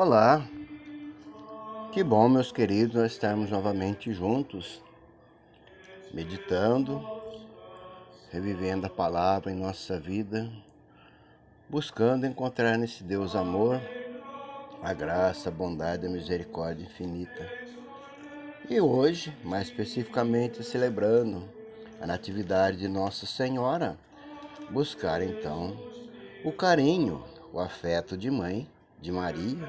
Olá, que bom, meus queridos, nós estarmos novamente juntos, meditando, revivendo a palavra em nossa vida, buscando encontrar nesse Deus amor a graça, a bondade a misericórdia infinita. E hoje, mais especificamente, celebrando a Natividade de Nossa Senhora, buscar então o carinho, o afeto de mãe, de Maria,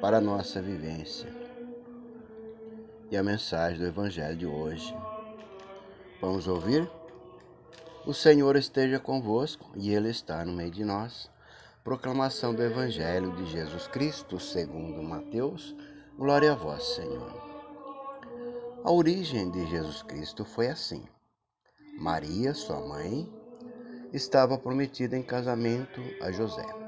para a nossa vivência. E a mensagem do Evangelho de hoje. Vamos ouvir? O Senhor esteja convosco e Ele está no meio de nós. Proclamação do Evangelho de Jesus Cristo, segundo Mateus. Glória a vós, Senhor. A origem de Jesus Cristo foi assim. Maria, sua mãe, estava prometida em casamento a José.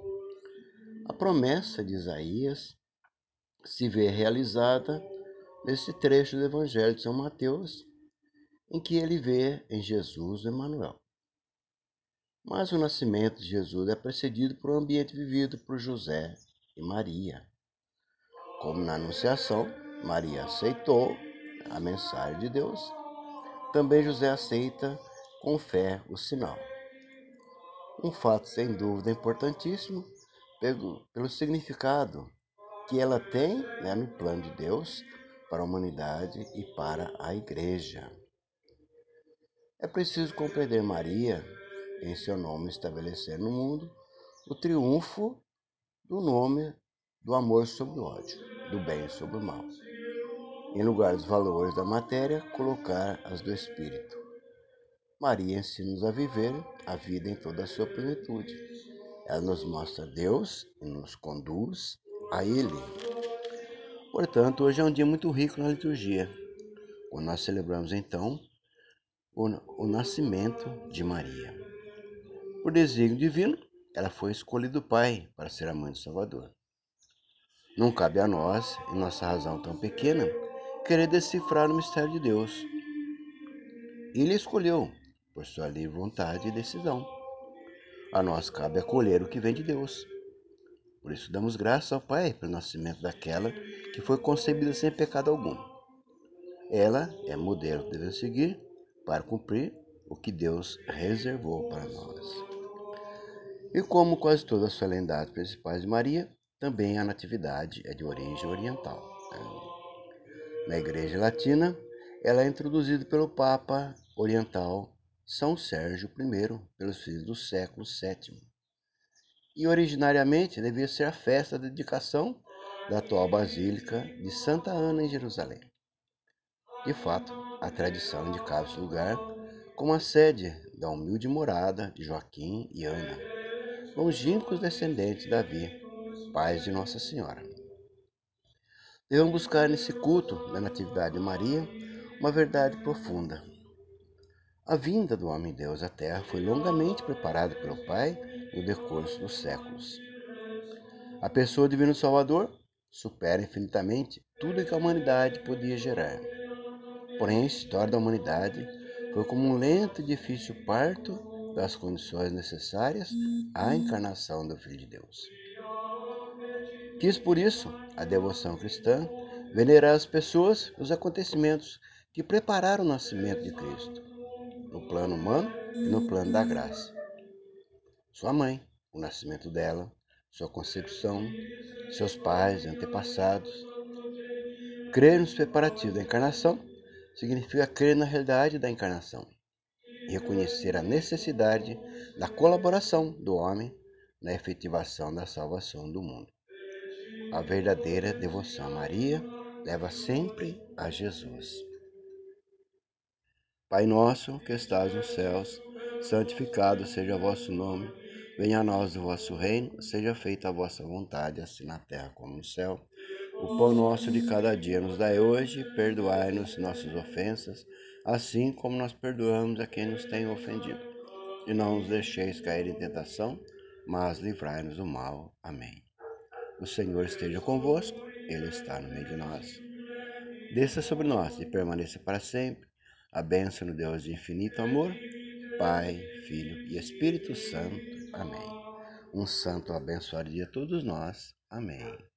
a promessa de Isaías se vê realizada nesse trecho do Evangelho de São Mateus, em que ele vê em Jesus Emmanuel. Mas o nascimento de Jesus é precedido por um ambiente vivido por José e Maria. Como na Anunciação, Maria aceitou a mensagem de Deus, também José aceita com fé o sinal. Um fato sem dúvida importantíssimo pelo, pelo significado que ela tem né, no plano de Deus para a humanidade e para a igreja. É preciso compreender Maria, em seu nome estabelecer no mundo o triunfo do nome do amor sobre o ódio, do bem sobre o mal. Em lugar dos valores da matéria, colocar as do espírito. Maria ensina-nos a viver a vida em toda a sua plenitude ela nos mostra Deus e nos conduz a Ele. Portanto, hoje é um dia muito rico na liturgia, quando nós celebramos então o, o nascimento de Maria. Por desígnio divino, ela foi escolhida do Pai para ser a mãe do Salvador. Não cabe a nós, em nossa razão tão pequena, querer decifrar o mistério de Deus. Ele escolheu por sua livre vontade e decisão. A nós cabe acolher o que vem de Deus. Por isso damos graças ao Pai pelo nascimento daquela que foi concebida sem pecado algum. Ela é modelo que devemos seguir para cumprir o que Deus reservou para nós. E como quase todas as solenidades principais de Maria, também a Natividade é de origem oriental. Na Igreja Latina, ela é introduzida pelo Papa Oriental são Sérgio I, pelos filhos do século VII. E originariamente devia ser a festa da dedicação da atual Basílica de Santa Ana em Jerusalém. De fato, a tradição indicava esse lugar como a sede da humilde morada de Joaquim e Ana, longínquos descendentes de Davi, pais de Nossa Senhora. Devemos buscar nesse culto da Natividade de Maria uma verdade profunda a vinda do homem-deus à Terra foi longamente preparada pelo Pai no decurso dos séculos. A pessoa do Salvador supera infinitamente tudo que a humanidade podia gerar. Porém, a história da humanidade foi como um lento e difícil parto das condições necessárias à encarnação do Filho de Deus. Quis por isso a devoção cristã venerar as pessoas e os acontecimentos que prepararam o nascimento de Cristo no plano humano e no plano da graça. Sua mãe, o nascimento dela, sua concepção, seus pais, antepassados. Crer nos preparativos da encarnação significa crer na realidade da encarnação e reconhecer a necessidade da colaboração do homem na efetivação da salvação do mundo. A verdadeira devoção a Maria leva sempre a Jesus. Pai nosso que estás nos céus, santificado seja o vosso nome. Venha a nós o vosso reino, seja feita a vossa vontade, assim na terra como no céu. O pão nosso de cada dia nos dai hoje, perdoai-nos nossas ofensas, assim como nós perdoamos a quem nos tem ofendido. E não nos deixeis cair em tentação, mas livrai-nos do mal. Amém. O Senhor esteja convosco, Ele está no meio de nós. Desça sobre nós e permaneça para sempre a bênção Deus de infinito amor, Pai, Filho e Espírito Santo. Amém. Um santo abençoado dia a todos nós. Amém.